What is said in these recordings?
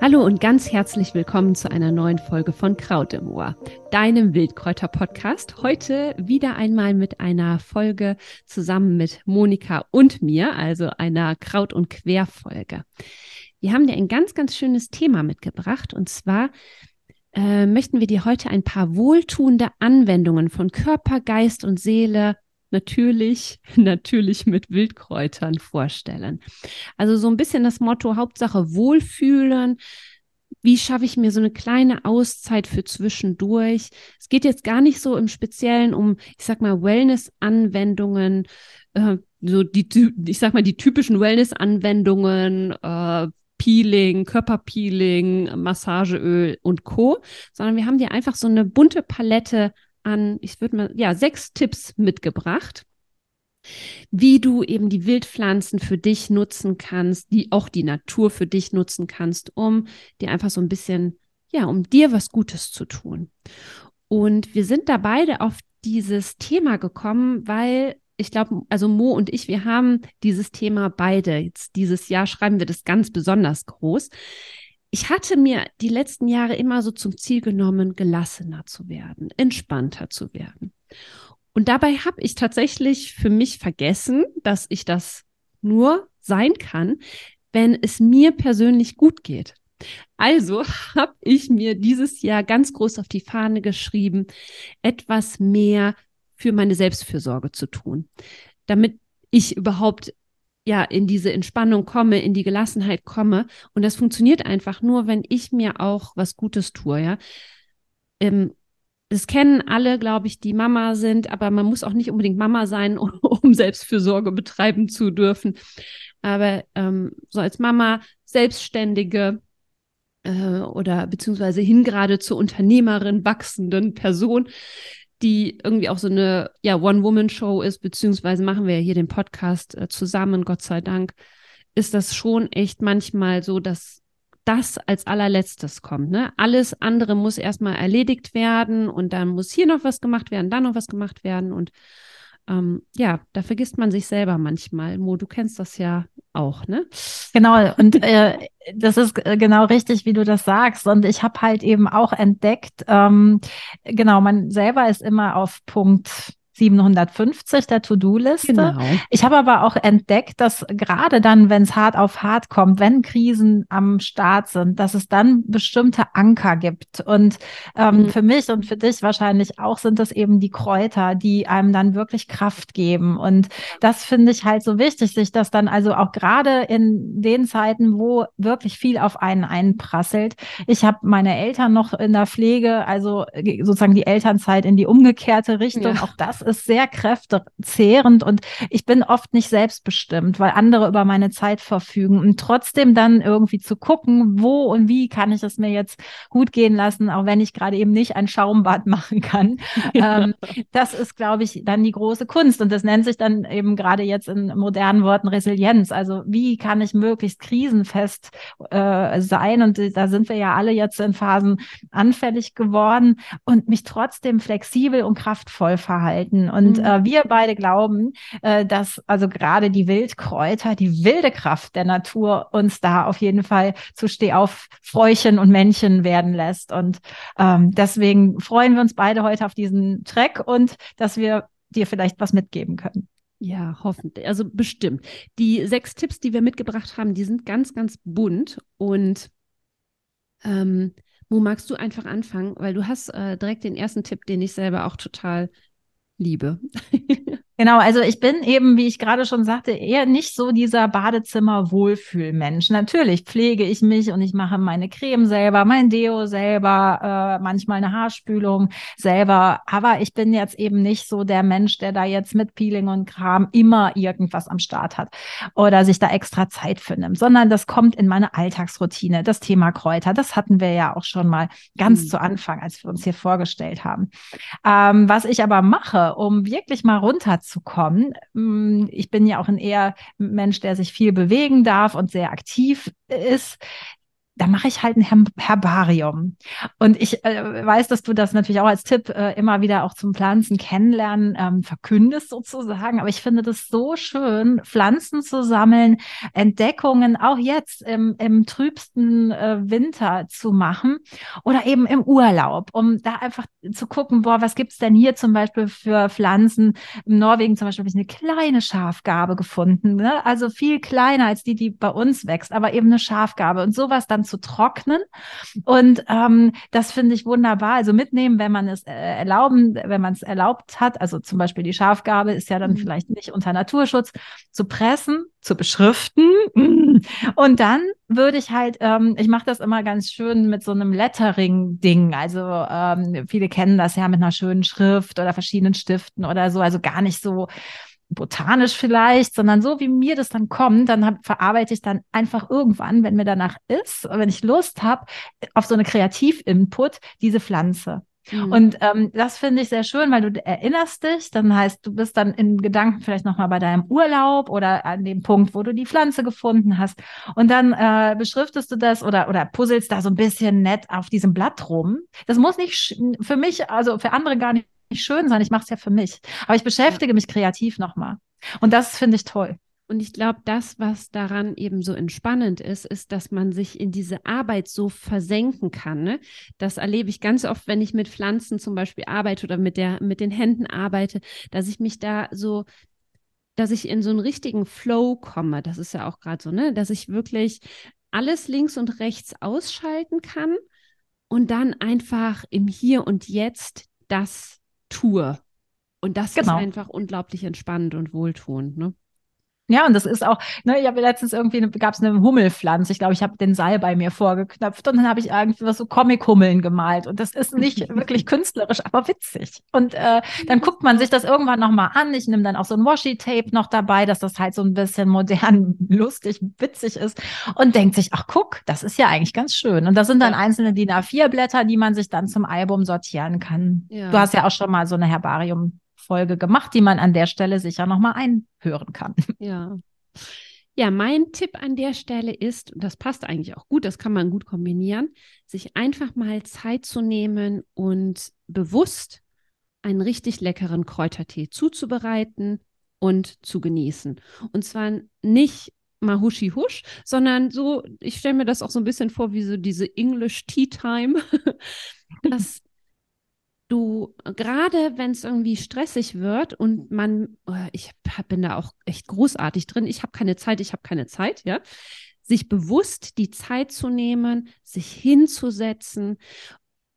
Hallo und ganz herzlich willkommen zu einer neuen Folge von Kraut im Ohr, deinem Wildkräuter-Podcast. Heute wieder einmal mit einer Folge zusammen mit Monika und mir, also einer Kraut- und Querfolge. Wir haben dir ein ganz, ganz schönes Thema mitgebracht und zwar äh, möchten wir dir heute ein paar wohltuende Anwendungen von Körper, Geist und Seele natürlich, natürlich mit Wildkräutern vorstellen. Also so ein bisschen das Motto, Hauptsache Wohlfühlen. Wie schaffe ich mir so eine kleine Auszeit für zwischendurch? Es geht jetzt gar nicht so im Speziellen um, ich sag mal, Wellness-Anwendungen, äh, so die, ich sag mal, die typischen Wellness-Anwendungen, äh, Peeling, Körperpeeling, Massageöl und Co., sondern wir haben dir einfach so eine bunte Palette an, ich würde mal, ja, sechs Tipps mitgebracht, wie du eben die Wildpflanzen für dich nutzen kannst, die auch die Natur für dich nutzen kannst, um dir einfach so ein bisschen, ja, um dir was Gutes zu tun. Und wir sind da beide auf dieses Thema gekommen, weil ich glaube, also Mo und ich, wir haben dieses Thema beide. Jetzt dieses Jahr schreiben wir das ganz besonders groß ich hatte mir die letzten Jahre immer so zum Ziel genommen, gelassener zu werden, entspannter zu werden. Und dabei habe ich tatsächlich für mich vergessen, dass ich das nur sein kann, wenn es mir persönlich gut geht. Also habe ich mir dieses Jahr ganz groß auf die Fahne geschrieben, etwas mehr für meine Selbstfürsorge zu tun, damit ich überhaupt ja, in diese Entspannung komme, in die Gelassenheit komme. Und das funktioniert einfach nur, wenn ich mir auch was Gutes tue, ja. Ähm, das kennen alle, glaube ich, die Mama sind, aber man muss auch nicht unbedingt Mama sein, um, Selbstfürsorge betreiben zu dürfen. Aber ähm, so als Mama, Selbstständige äh, oder beziehungsweise hingerade zur Unternehmerin wachsenden Person, die irgendwie auch so eine ja, One-Woman-Show ist, beziehungsweise machen wir ja hier den Podcast äh, zusammen, Gott sei Dank, ist das schon echt manchmal so, dass das als allerletztes kommt. Ne? Alles andere muss erstmal erledigt werden und dann muss hier noch was gemacht werden, dann noch was gemacht werden und ähm, ja, da vergisst man sich selber manchmal. Mo, du kennst das ja auch, ne? Genau, und äh, das ist äh, genau richtig, wie du das sagst. Und ich habe halt eben auch entdeckt, ähm, genau, man selber ist immer auf Punkt 750 der To-Do-Liste. Genau. Ich habe aber auch entdeckt, dass gerade dann, wenn es hart auf hart kommt, wenn Krisen am Start sind, dass es dann bestimmte Anker gibt. Und ähm, mhm. für mich und für dich wahrscheinlich auch sind das eben die Kräuter, die einem dann wirklich Kraft geben. Und das finde ich halt so wichtig, sich das dann also auch gerade in den Zeiten, wo wirklich viel auf einen einprasselt. Ich habe meine Eltern noch in der Pflege, also äh, sozusagen die Elternzeit in die umgekehrte Richtung. Ja. Auch das ist sehr kräftezehrend und ich bin oft nicht selbstbestimmt, weil andere über meine Zeit verfügen. Und trotzdem dann irgendwie zu gucken, wo und wie kann ich es mir jetzt gut gehen lassen, auch wenn ich gerade eben nicht ein Schaumbad machen kann. Ja. Ähm, das ist, glaube ich, dann die große Kunst. Und das nennt sich dann eben gerade jetzt in modernen Worten Resilienz. Also wie kann ich möglichst krisenfest äh, sein? Und da sind wir ja alle jetzt in Phasen anfällig geworden und mich trotzdem flexibel und kraftvoll verhalten finden. Und mhm. äh, wir beide glauben, äh, dass also gerade die Wildkräuter, die wilde Kraft der Natur uns da auf jeden Fall zu Stehauf Fräuchen und Männchen werden lässt. Und ähm, deswegen freuen wir uns beide heute auf diesen Track und dass wir dir vielleicht was mitgeben können. Ja, hoffentlich. Also bestimmt. Die sechs Tipps, die wir mitgebracht haben, die sind ganz, ganz bunt. Und ähm, wo magst du einfach anfangen? Weil du hast äh, direkt den ersten Tipp, den ich selber auch total liebe. Genau, also ich bin eben, wie ich gerade schon sagte, eher nicht so dieser Badezimmer-Wohlfühlmensch. Natürlich pflege ich mich und ich mache meine Creme selber, mein Deo selber, äh, manchmal eine Haarspülung selber. Aber ich bin jetzt eben nicht so der Mensch, der da jetzt mit Peeling und Kram immer irgendwas am Start hat oder sich da extra Zeit für nimmt, sondern das kommt in meine Alltagsroutine. Das Thema Kräuter, das hatten wir ja auch schon mal ganz mhm. zu Anfang, als wir uns hier vorgestellt haben. Ähm, was ich aber mache, um wirklich mal runter zu kommen. Mm, ich bin ja auch ein eher Mensch, der sich viel bewegen darf und sehr aktiv ist. Da mache ich halt ein Herbarium. Und ich äh, weiß, dass du das natürlich auch als Tipp äh, immer wieder auch zum Pflanzen kennenlernen ähm, verkündest sozusagen. Aber ich finde das so schön, Pflanzen zu sammeln, Entdeckungen auch jetzt im, im trübsten äh, Winter zu machen oder eben im Urlaub, um da einfach zu gucken, boah, was gibt's denn hier zum Beispiel für Pflanzen? In Norwegen zum Beispiel habe ich eine kleine Schafgabe gefunden, ne? also viel kleiner als die, die bei uns wächst, aber eben eine Schafgabe und sowas dann zu trocknen. Und ähm, das finde ich wunderbar. Also mitnehmen, wenn man es äh, erlauben, wenn man es erlaubt hat. Also zum Beispiel die Schafgabe ist ja dann mhm. vielleicht nicht unter Naturschutz zu pressen, zu beschriften. Und dann würde ich halt, ähm, ich mache das immer ganz schön mit so einem Lettering-Ding. Also ähm, viele kennen das ja mit einer schönen Schrift oder verschiedenen Stiften oder so. Also gar nicht so botanisch vielleicht, sondern so wie mir das dann kommt, dann hab, verarbeite ich dann einfach irgendwann, wenn mir danach ist, wenn ich Lust habe, auf so eine Kreativ-Input, diese Pflanze. Mhm. Und ähm, das finde ich sehr schön, weil du erinnerst dich, dann heißt, du bist dann in Gedanken vielleicht nochmal bei deinem Urlaub oder an dem Punkt, wo du die Pflanze gefunden hast. Und dann äh, beschriftest du das oder, oder puzzelst da so ein bisschen nett auf diesem Blatt rum. Das muss nicht für mich, also für andere gar nicht nicht schön sein, ich mache es ja für mich. Aber ich beschäftige ja. mich kreativ nochmal. Und das finde ich toll. Und ich glaube, das, was daran eben so entspannend ist, ist, dass man sich in diese Arbeit so versenken kann. Ne? Das erlebe ich ganz oft, wenn ich mit Pflanzen zum Beispiel arbeite oder mit, der, mit den Händen arbeite, dass ich mich da so, dass ich in so einen richtigen Flow komme. Das ist ja auch gerade so, ne? dass ich wirklich alles links und rechts ausschalten kann und dann einfach im Hier und Jetzt das tue. Und das genau. ist einfach unglaublich entspannend und wohltuend. Ne? Ja, und das ist auch, ne, ich habe letztens irgendwie, gab es eine Hummelpflanze. Ich glaube, ich habe den Seil bei mir vorgeknöpft und dann habe ich irgendwie was so Comic-Hummeln gemalt. Und das ist nicht wirklich künstlerisch, aber witzig. Und äh, dann guckt man sich das irgendwann nochmal an. Ich nehme dann auch so ein Washi-Tape noch dabei, dass das halt so ein bisschen modern, lustig, witzig ist und denkt sich, ach guck, das ist ja eigentlich ganz schön. Und das sind dann einzelne DIN A4-Blätter, die man sich dann zum Album sortieren kann. Ja. Du hast ja auch schon mal so eine Herbarium Folge gemacht, die man an der Stelle sicher nochmal einhören kann. Ja. Ja, mein Tipp an der Stelle ist, und das passt eigentlich auch gut, das kann man gut kombinieren, sich einfach mal Zeit zu nehmen und bewusst einen richtig leckeren Kräutertee zuzubereiten und zu genießen. Und zwar nicht mal huschi husch, sondern so, ich stelle mir das auch so ein bisschen vor wie so diese English Tea Time, dass du, gerade wenn es irgendwie stressig wird und man, oh, ich bin da auch echt großartig drin, ich habe keine Zeit, ich habe keine Zeit, ja, sich bewusst die Zeit zu nehmen, sich hinzusetzen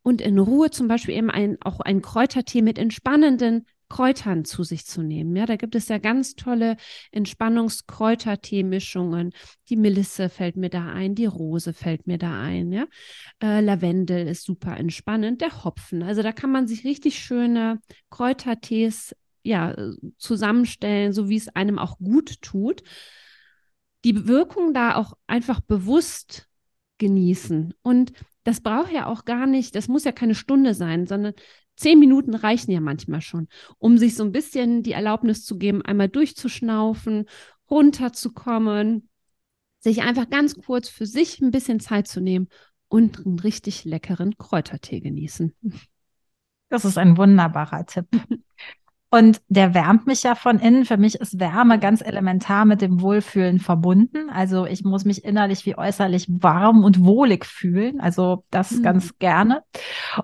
und in Ruhe zum Beispiel eben ein, auch ein Kräutertee mit entspannenden Kräutern zu sich zu nehmen. Ja, da gibt es ja ganz tolle Entspannungskräutertee-Mischungen. Die Melisse fällt mir da ein, die Rose fällt mir da ein. Ja, äh, Lavendel ist super entspannend, der Hopfen. Also da kann man sich richtig schöne Kräutertees ja zusammenstellen, so wie es einem auch gut tut. Die Wirkung da auch einfach bewusst genießen und das braucht ja auch gar nicht, das muss ja keine Stunde sein, sondern Zehn Minuten reichen ja manchmal schon, um sich so ein bisschen die Erlaubnis zu geben, einmal durchzuschnaufen, runterzukommen, sich einfach ganz kurz für sich ein bisschen Zeit zu nehmen und einen richtig leckeren Kräutertee genießen. Das ist ein wunderbarer Tipp. Und der wärmt mich ja von innen. Für mich ist Wärme ganz elementar mit dem Wohlfühlen verbunden. Also ich muss mich innerlich wie äußerlich warm und wohlig fühlen. Also das mhm. ganz gerne.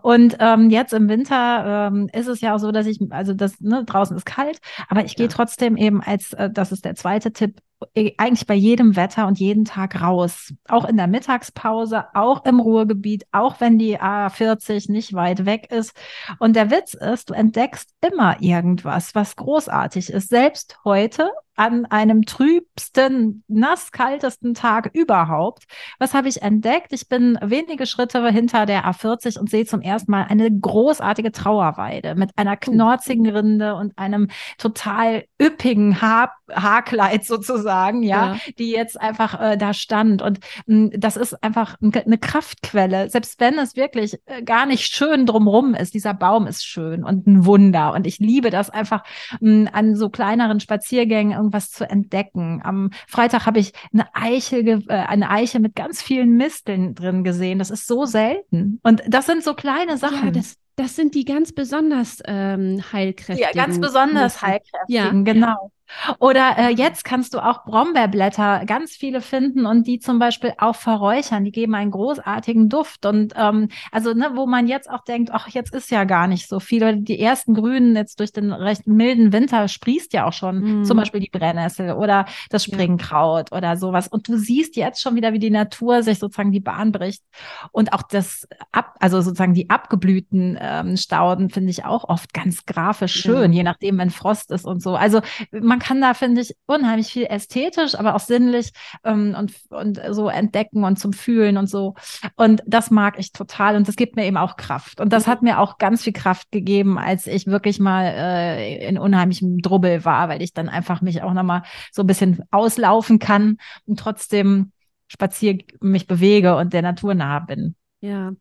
Und ähm, jetzt im Winter ähm, ist es ja auch so, dass ich, also das, ne, draußen ist kalt, aber ich gehe ja. trotzdem eben als, äh, das ist der zweite Tipp, eigentlich bei jedem Wetter und jeden Tag raus. Auch in der Mittagspause, auch im Ruhrgebiet, auch wenn die A40 nicht weit weg ist. Und der Witz ist, du entdeckst immer irgendwas, was großartig ist. Selbst heute an einem trübsten, nasskaltesten Tag überhaupt. Was habe ich entdeckt? Ich bin wenige Schritte hinter der A40 und sehe zum ersten Mal eine großartige Trauerweide mit einer knorzigen Rinde und einem total üppigen Hab Haarkleid sozusagen, ja, ja. die jetzt einfach äh, da stand. Und mh, hm, das ist einfach eine Kraftquelle. Selbst wenn es wirklich äh, gar nicht schön drumrum ist, dieser Baum ist schön und ein Wunder. Und ich liebe das einfach mh, hm, an so kleineren Spaziergängen irgendwas zu entdecken. Am Freitag habe ich eine Eiche, äh, eine Eiche mit ganz vielen Misteln drin gesehen. Das ist so selten. Und das sind so kleine Sachen. Ja, das, das sind die ganz besonders ähm, heilkräftigen. Ja, ganz besonders heilkräftigen, ja, genau. Oder äh, jetzt kannst du auch Brombeerblätter ganz viele finden und die zum Beispiel auch verräuchern. Die geben einen großartigen Duft. Und ähm, also, ne, wo man jetzt auch denkt, ach, jetzt ist ja gar nicht so viel. Die ersten Grünen jetzt durch den recht milden Winter sprießt ja auch schon mm. zum Beispiel die Brennnessel oder das Springkraut ja. oder sowas. Und du siehst jetzt schon wieder, wie die Natur sich sozusagen die Bahn bricht. Und auch das ab, also sozusagen die abgeblühten ähm, Stauden finde ich auch oft ganz grafisch schön, ja. je nachdem, wenn Frost ist und so. Also man kann da, finde ich, unheimlich viel ästhetisch, aber auch sinnlich ähm, und, und so entdecken und zum Fühlen und so. Und das mag ich total und das gibt mir eben auch Kraft. Und das hat mir auch ganz viel Kraft gegeben, als ich wirklich mal äh, in unheimlichem Drubbel war, weil ich dann einfach mich auch nochmal so ein bisschen auslaufen kann und trotzdem spazier mich bewege und der Natur nahe bin. Ja,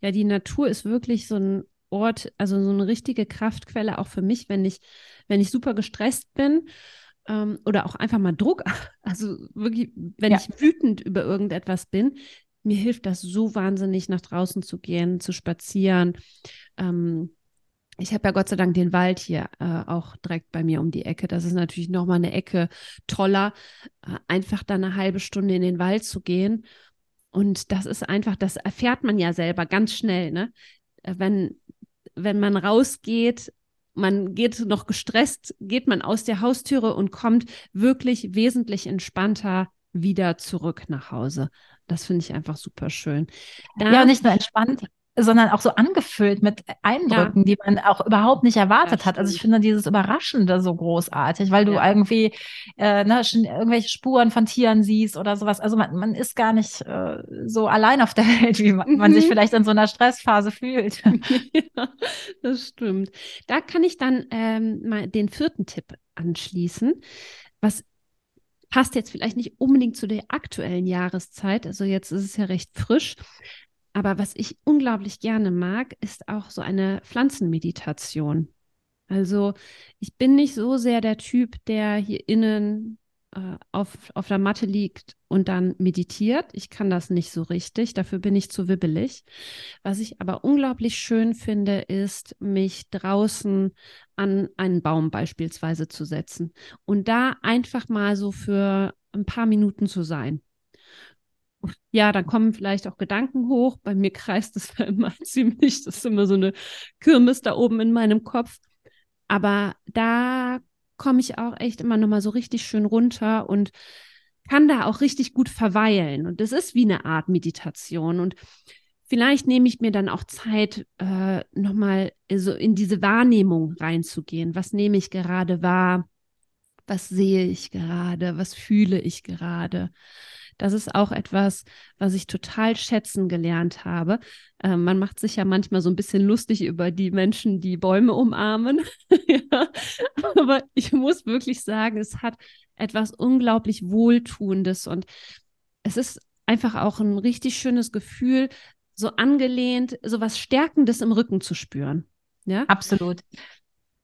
ja, die Natur ist wirklich so ein Ort, also so eine richtige Kraftquelle auch für mich, wenn ich, wenn ich super gestresst bin ähm, oder auch einfach mal Druck, also wirklich, wenn ja. ich wütend über irgendetwas bin, mir hilft das so wahnsinnig, nach draußen zu gehen, zu spazieren. Ähm, ich habe ja Gott sei Dank den Wald hier äh, auch direkt bei mir um die Ecke. Das ist natürlich nochmal eine Ecke toller, äh, einfach da eine halbe Stunde in den Wald zu gehen. Und das ist einfach, das erfährt man ja selber ganz schnell, ne? Äh, wenn, wenn man rausgeht, man geht noch gestresst, geht man aus der Haustüre und kommt wirklich wesentlich entspannter wieder zurück nach Hause. Das finde ich einfach super schön. Da, ja, nicht nur entspannt, sondern auch so angefüllt mit Eindrücken, ja. die man auch überhaupt nicht erwartet hat. Also ich finde dieses Überraschende so großartig, weil du ja. irgendwie äh, ne, schon irgendwelche Spuren von Tieren siehst oder sowas. Also man, man ist gar nicht äh, so allein auf der Welt, wie man, mhm. man, sich mhm. vielleicht in so einer Stressphase fühlt. ja, das stimmt. Da kann ich dann ähm, mal den vierten Tipp anschließen, was passt jetzt vielleicht nicht unbedingt zu der aktuellen Jahreszeit. Also jetzt ist es ja recht frisch. Aber was ich unglaublich gerne mag, ist auch so eine Pflanzenmeditation. Also ich bin nicht so sehr der Typ, der hier innen äh, auf, auf der Matte liegt und dann meditiert. Ich kann das nicht so richtig, dafür bin ich zu wibbelig. Was ich aber unglaublich schön finde, ist, mich draußen an einen Baum beispielsweise zu setzen und da einfach mal so für ein paar Minuten zu sein ja, dann kommen vielleicht auch Gedanken hoch. Bei mir kreist es immer ziemlich, das ist immer so eine Kirmes da oben in meinem Kopf. Aber da komme ich auch echt immer nochmal so richtig schön runter und kann da auch richtig gut verweilen. Und das ist wie eine Art Meditation. Und vielleicht nehme ich mir dann auch Zeit, äh, nochmal so in diese Wahrnehmung reinzugehen. Was nehme ich gerade wahr? Was sehe ich gerade? Was fühle ich gerade? Das ist auch etwas, was ich total schätzen gelernt habe. Äh, man macht sich ja manchmal so ein bisschen lustig über die Menschen, die Bäume umarmen. ja. Aber ich muss wirklich sagen, es hat etwas unglaublich Wohltuendes und es ist einfach auch ein richtig schönes Gefühl, so angelehnt, so was Stärkendes im Rücken zu spüren. Ja, absolut.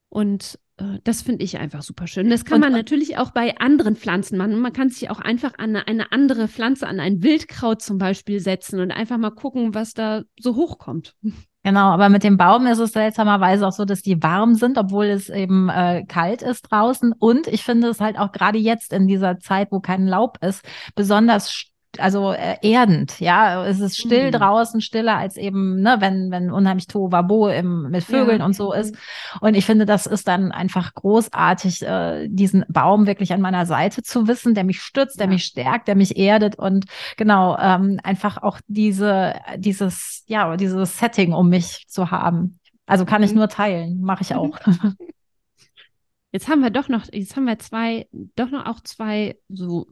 Und das finde ich einfach super schön. Das kann und, man natürlich auch bei anderen Pflanzen machen. Man kann sich auch einfach an eine, eine, andere Pflanze, an ein Wildkraut zum Beispiel setzen und einfach mal gucken, was da so hochkommt. Genau, aber mit dem Baum ist es seltsamerweise auch so, dass die warm sind, obwohl es eben äh, kalt ist draußen. Und ich finde es halt auch gerade jetzt in dieser Zeit, wo kein Laub ist, besonders also äh, erdend, ja. Es ist still mhm. draußen, stiller als eben, ne, wenn, wenn unheimlich Tohuwabo im, mit Vögeln ja. und so ist. Und ich finde, das ist dann einfach großartig, äh, diesen Baum wirklich an meiner Seite zu wissen, der mich stützt, der ja. mich stärkt, der mich erdet und genau, ähm, einfach auch diese, dieses, ja, dieses Setting um mich zu haben. Also kann ich mhm. nur teilen, mache ich auch. Jetzt haben wir doch noch, jetzt haben wir zwei, doch noch auch zwei so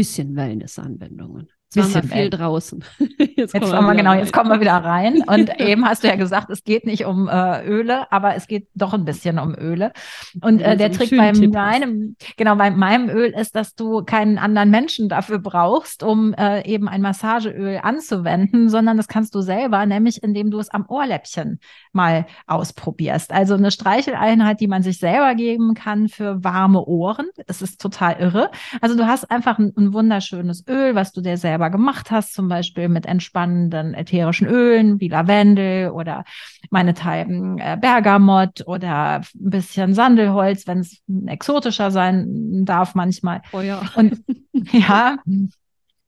bisschen Wellness-Anwendungen. Jetzt waren wir viel draußen. Jetzt, jetzt kommen wir, genau, jetzt kommen wir wieder rein. Und eben hast du ja gesagt, es geht nicht um äh, Öle, aber es geht doch ein bisschen um Öle. Und äh, der Trick bei meinem, genau, bei meinem Öl ist, dass du keinen anderen Menschen dafür brauchst, um äh, eben ein Massageöl anzuwenden, sondern das kannst du selber, nämlich indem du es am Ohrläppchen mal ausprobierst. Also eine Streicheleinheit, die man sich selber geben kann für warme Ohren. Es ist total irre. Also du hast einfach ein, ein wunderschönes Öl, was du dir selber selber gemacht hast, zum Beispiel mit entspannenden ätherischen Ölen wie Lavendel oder meinethalben äh, Bergamott oder ein bisschen Sandelholz, wenn es exotischer sein darf manchmal. Oh ja. Und ja,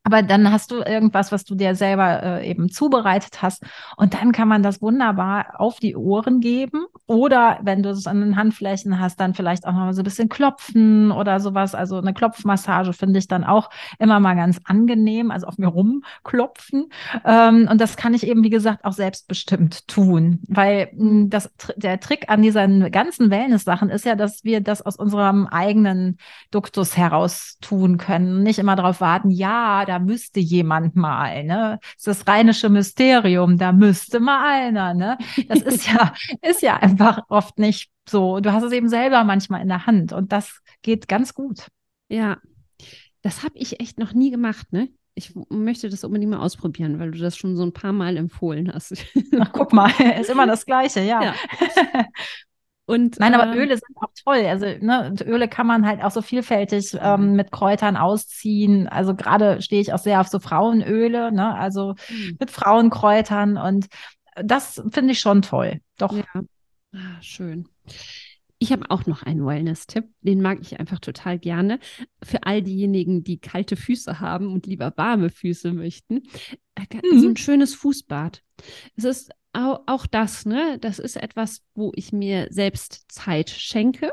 aber dann hast du irgendwas, was du dir selber äh, eben zubereitet hast. Und dann kann man das wunderbar auf die Ohren geben. Oder wenn du es an den Handflächen hast, dann vielleicht auch noch so ein bisschen klopfen oder sowas. Also eine Klopfmassage finde ich dann auch immer mal ganz angenehm. Also auf mir rumklopfen. Ähm, und das kann ich eben, wie gesagt, auch selbstbestimmt tun. Weil mh, hm, das, der Trick an diesen ganzen Wellness-Sachen ist ja, dass wir das aus unserem eigenen Duktus heraus tun können. Nicht immer darauf warten, ja, da müsste jemand mal, ne? Das ist das rheinische Mysterium, da müsste mal einer, ne? Das ist ja, ist ja einfach oft nicht so. Du hast es eben selber manchmal in der Hand und das geht ganz gut. Ja, das habe ich echt noch nie gemacht, ne? Ich möchte das unbedingt mal ausprobieren, weil du das schon so ein paar Mal empfohlen hast. Ach, guck mal, ist immer das Gleiche, ja. ja. Und, Nein, aber äh, Öle sind auch toll. Also ne, Öle kann man halt auch so vielfältig ähm, mit Kräutern ausziehen. Also gerade stehe ich auch sehr auf so Frauenöle, ne? also mhm. mit Frauenkräutern und das finde ich schon toll. Doch. Ja. Ah, schön. Ich habe auch noch einen Wellness-Tipp, den mag ich einfach total gerne. Für all diejenigen, die kalte Füße haben und lieber warme Füße möchten, äh, mhm. so ein schönes Fußbad. Es ist auch, das, ne, das ist etwas, wo ich mir selbst Zeit schenke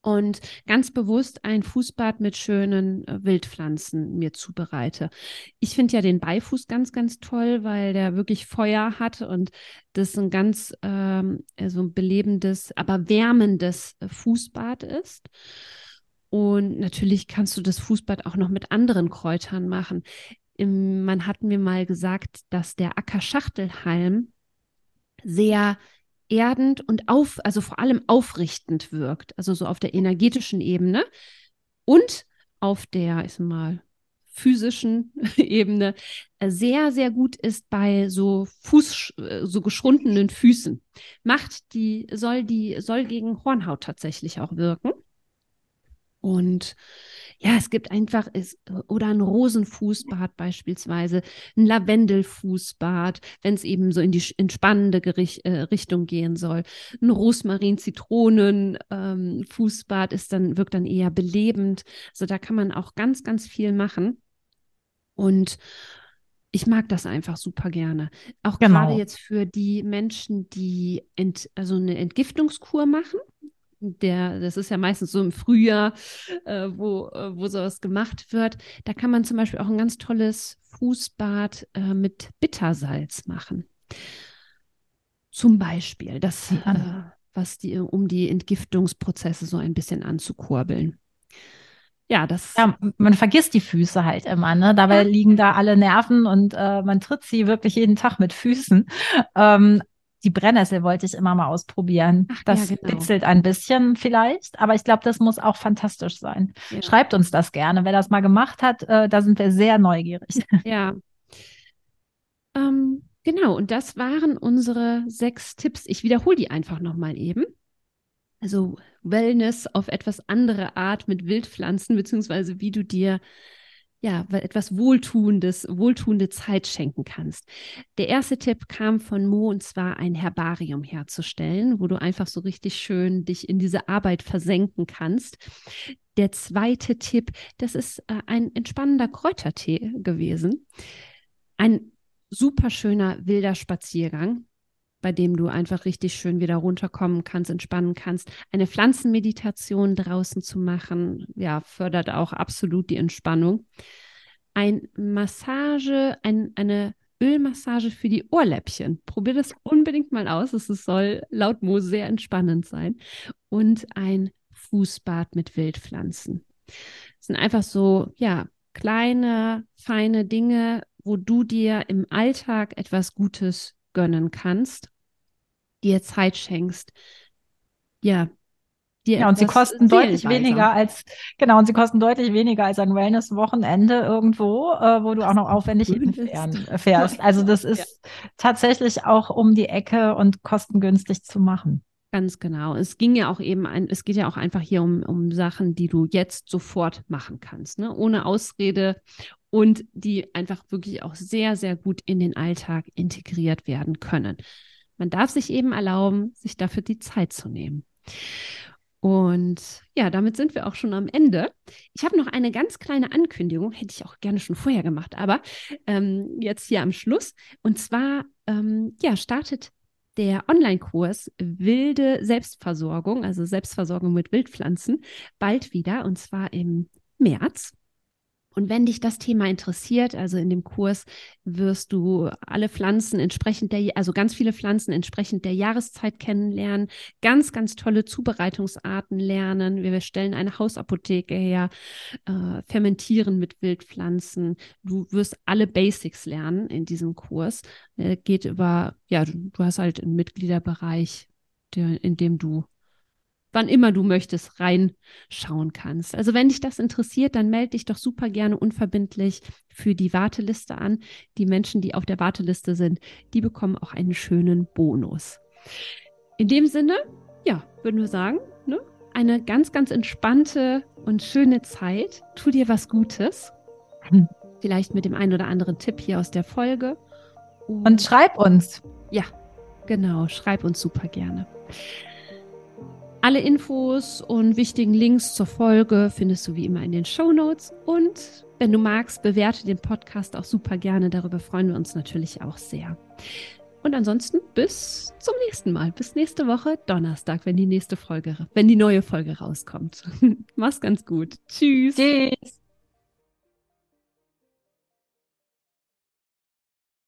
und ganz bewusst ein Fußbad mit schönen äh, Wildpflanzen mir zubereite. Ich finde ja den Beifuß ganz, ganz toll, weil der wirklich Feuer hat und das ein ganz ähm, so ein belebendes, aber wärmendes äh, Fußbad ist. Und natürlich kannst du das Fußbad auch noch mit anderen Kräutern machen im, man hat mir mal gesagt, dass der Ackerschachtelhalm sehr erdend und auf, also vor allem aufrichtend wirkt, also so auf der energetischen Ebene und auf der, ich sag mal, physischen Ebene sehr, sehr gut ist bei so Fuß, so geschrundenen Füßen. Macht die, soll die, soll gegen Hornhaut tatsächlich auch wirken. Und ja, es gibt einfach, es, oder ein Rosenfußbad beispielsweise, ein Lavendelfußbad, wenn es eben so in die entspannende Gericht, äh, Richtung gehen soll. Ein Rosmarin-Zitronen-Fußbad ähm, ist dann, wirkt dann eher belebend. Also da kann man auch ganz, ganz viel machen. Und ich mag das einfach super gerne. Auch genau. gerade jetzt für die Menschen, die ent, also eine Entgiftungskur machen der, das ist ja meistens so im Frühjahr, äh, wo, äh, wo sowas gemacht wird. Da kann man zum Beispiel auch ein ganz tolles Fußbad äh, mit Bittersalz machen. Zum Beispiel, das, äh, was die, um die Entgiftungsprozesse so ein bisschen anzukurbeln. Ja, das. Ja, man vergisst die Füße halt immer, ne? Dabei ja. liegen da alle Nerven und äh, man tritt sie wirklich jeden Tag mit Füßen. Ähm, die Brennnessel wollte ich immer mal ausprobieren. Ach, das ja, genau. bitzelt ein bisschen vielleicht, aber ich glaube, das muss auch fantastisch sein. Ja. Schreibt uns das gerne. Wer das mal gemacht hat, äh, da sind wir sehr neugierig. Ja. Ähm, genau, und das waren unsere sechs Tipps. Ich wiederhole die einfach nochmal eben. Also Wellness auf etwas andere Art mit Wildpflanzen, beziehungsweise wie du dir ja, etwas Wohltuendes, wohltuende Zeit schenken kannst. Der erste Tipp kam von Mo und zwar ein Herbarium herzustellen, wo du einfach so richtig schön dich in diese Arbeit versenken kannst. Der zweite Tipp, das ist äh, ein entspannender Kräutertee gewesen. Ein super schöner wilder Spaziergang bei dem du einfach richtig schön wieder runterkommen kannst, entspannen kannst. Eine Pflanzenmeditation draußen zu machen, ja, fördert auch absolut die Entspannung. Ein Massage, ein, eine Ölmassage für die Ohrläppchen. Probier das unbedingt mal aus. Es soll laut Mo sehr entspannend sein. Und ein Fußbad mit Wildpflanzen. Das sind einfach so, ja, kleine, feine Dinge, wo du dir im Alltag etwas Gutes gönnen kannst, dir Zeit schenkst, ja, ja, und sie kosten deutlich weniger als, genau, und sie kosten deutlich weniger als ein Wellness-Wochenende irgendwo, äh, wo du auch noch aufwendig fährst. Also das ist ja. tatsächlich auch um die Ecke und kostengünstig zu machen. Ganz genau. Es ging ja auch eben ein, es geht ja auch einfach hier um, um Sachen, die du jetzt sofort machen kannst, ne? Ohne Ausrede und die einfach wirklich auch sehr, sehr gut in den Alltag integriert werden können. Man darf sich eben erlauben, sich dafür die Zeit zu nehmen. Und ja, damit sind wir auch schon am Ende. Ich habe noch eine ganz kleine Ankündigung, hätte ich auch gerne schon vorher gemacht, aber ähm, jetzt hier am Schluss. Und zwar, ähm, ja, startet der Online-Kurs Wilde Selbstversorgung, also Selbstversorgung mit Wildpflanzen, bald wieder und zwar im März. Und wenn dich das Thema interessiert, also in dem Kurs wirst du alle Pflanzen entsprechend der, also ganz viele Pflanzen entsprechend der Jahreszeit kennenlernen, ganz, ganz tolle Zubereitungsarten lernen. Wir stellen eine Hausapotheke her, äh, fermentieren mit Wildpflanzen. Du wirst alle Basics lernen in diesem Kurs. Er geht über, ja, du, du hast halt einen Mitgliederbereich, der, in dem du wann immer du möchtest, reinschauen kannst. Also wenn dich das interessiert, dann melde dich doch super gerne unverbindlich für die Warteliste an. Die Menschen, die auf der Warteliste sind, die bekommen auch einen schönen Bonus. In dem Sinne, ja, würden wir sagen, ne? eine ganz, ganz entspannte und schöne Zeit. Tu dir was Gutes. Vielleicht mit dem einen oder anderen Tipp hier aus der Folge. Und, und schreib uns. Ja, genau. Schreib uns super gerne. Alle Infos und wichtigen Links zur Folge findest du wie immer in den Show Notes. Und wenn du magst, bewerte den Podcast auch super gerne. Darüber freuen wir uns natürlich auch sehr. Und ansonsten bis zum nächsten Mal. Bis nächste Woche, Donnerstag, wenn die nächste Folge, wenn die neue Folge rauskommt. Mach's ganz gut. Tschüss. Tschüss.